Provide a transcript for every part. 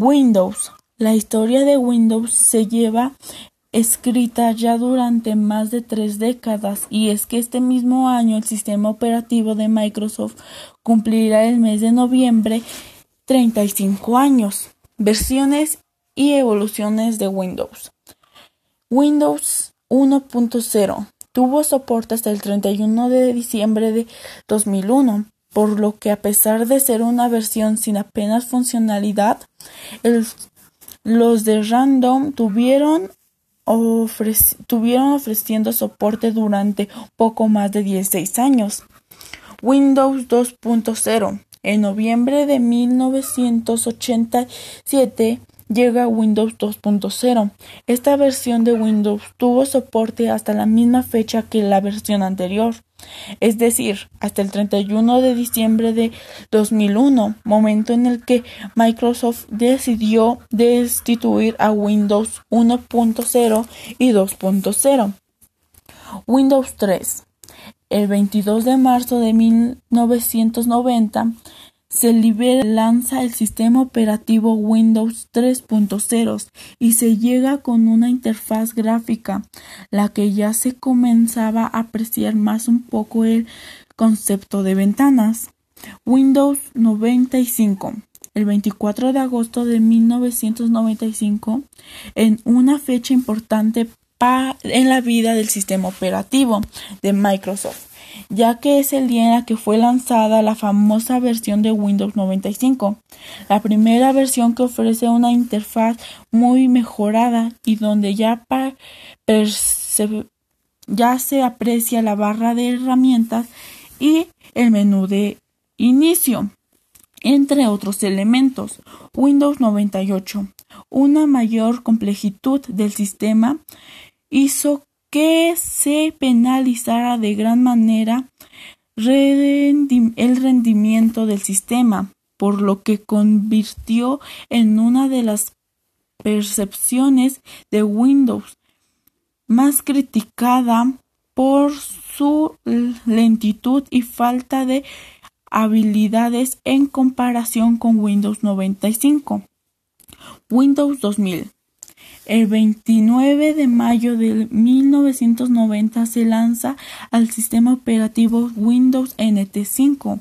Windows. La historia de Windows se lleva escrita ya durante más de tres décadas y es que este mismo año el sistema operativo de Microsoft cumplirá el mes de noviembre 35 años. Versiones y evoluciones de Windows. Windows 1.0 tuvo soporte hasta el 31 de diciembre de 2001, por lo que a pesar de ser una versión sin apenas funcionalidad, los de Random tuvieron tuvieron ofreciendo soporte durante poco más de 16 años. Windows 2.0. En noviembre de 1987 llega Windows 2.0. Esta versión de Windows tuvo soporte hasta la misma fecha que la versión anterior, es decir, hasta el 31 de diciembre de 2001, momento en el que Microsoft decidió destituir a Windows 1.0 y 2.0. Windows 3. El 22 de marzo de 1990 se libera lanza el sistema operativo Windows 3.0 y se llega con una interfaz gráfica, la que ya se comenzaba a apreciar más un poco el concepto de ventanas. Windows 95 el 24 de agosto de 1995 en una fecha importante en la vida del sistema operativo de Microsoft ya que es el día en el que fue lanzada la famosa versión de Windows 95, la primera versión que ofrece una interfaz muy mejorada y donde ya, ya se aprecia la barra de herramientas y el menú de inicio, entre otros elementos. Windows 98, una mayor complejidad del sistema hizo que se penalizara de gran manera el rendimiento del sistema, por lo que convirtió en una de las percepciones de Windows más criticada por su lentitud y falta de habilidades en comparación con Windows 95. Windows 2000 el 29 de mayo de 1990 se lanza al sistema operativo Windows NT5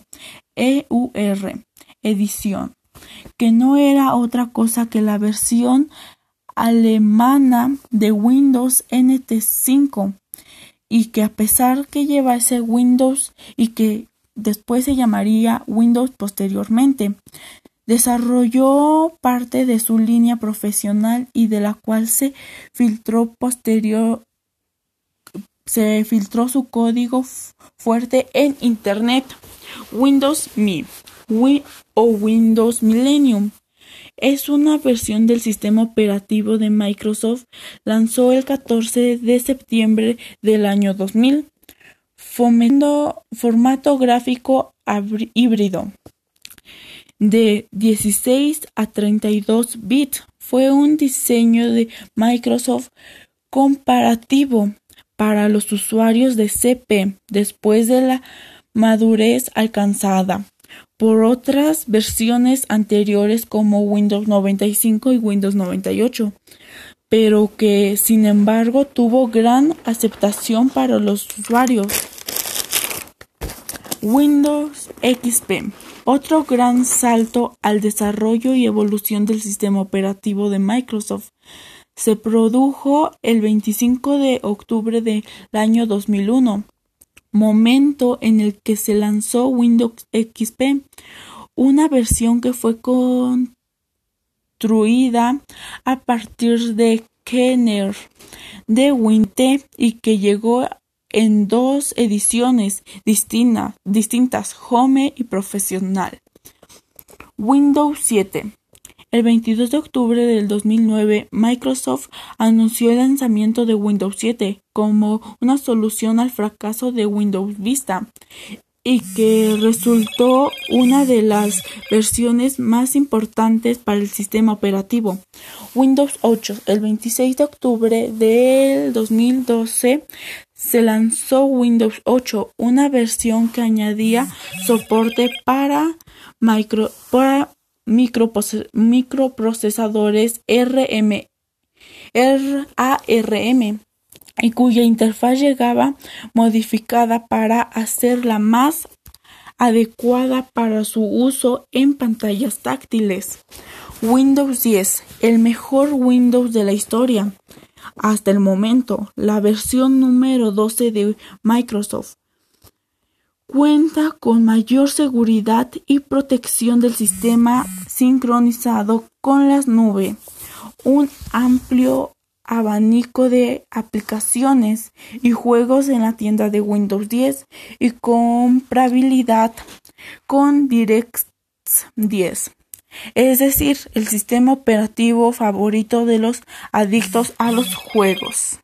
EUR edición, que no era otra cosa que la versión alemana de Windows NT5 y que a pesar que llevase Windows y que después se llamaría Windows posteriormente, Desarrolló parte de su línea profesional y de la cual se filtró posterior se filtró su código fuerte en Internet. Windows Me o Windows Millennium es una versión del sistema operativo de Microsoft. Lanzó el 14 de septiembre del año 2000, fomentando formato gráfico híbrido de 16 a 32 bits. Fue un diseño de Microsoft comparativo para los usuarios de CP después de la madurez alcanzada por otras versiones anteriores como Windows 95 y Windows 98, pero que sin embargo tuvo gran aceptación para los usuarios. Windows XP otro gran salto al desarrollo y evolución del sistema operativo de Microsoft. Se produjo el 25 de octubre del año 2001, momento en el que se lanzó Windows XP, una versión que fue construida a partir de Kenner de Windows y que llegó en dos ediciones distintas, Home y Profesional. Windows 7. El 22 de octubre del 2009, Microsoft anunció el lanzamiento de Windows 7 como una solución al fracaso de Windows Vista y que resultó una de las versiones más importantes para el sistema operativo. Windows 8. El 26 de octubre del 2012 se lanzó Windows 8, una versión que añadía soporte para, micro, para microprocesadores RM, RARM y cuya interfaz llegaba modificada para hacerla más adecuada para su uso en pantallas táctiles. Windows 10, el mejor Windows de la historia. Hasta el momento, la versión número 12 de Microsoft cuenta con mayor seguridad y protección del sistema sincronizado con las nubes, un amplio abanico de aplicaciones y juegos en la tienda de Windows 10 y comprabilidad con DirectX 10. Es decir, el sistema operativo favorito de los adictos a los juegos.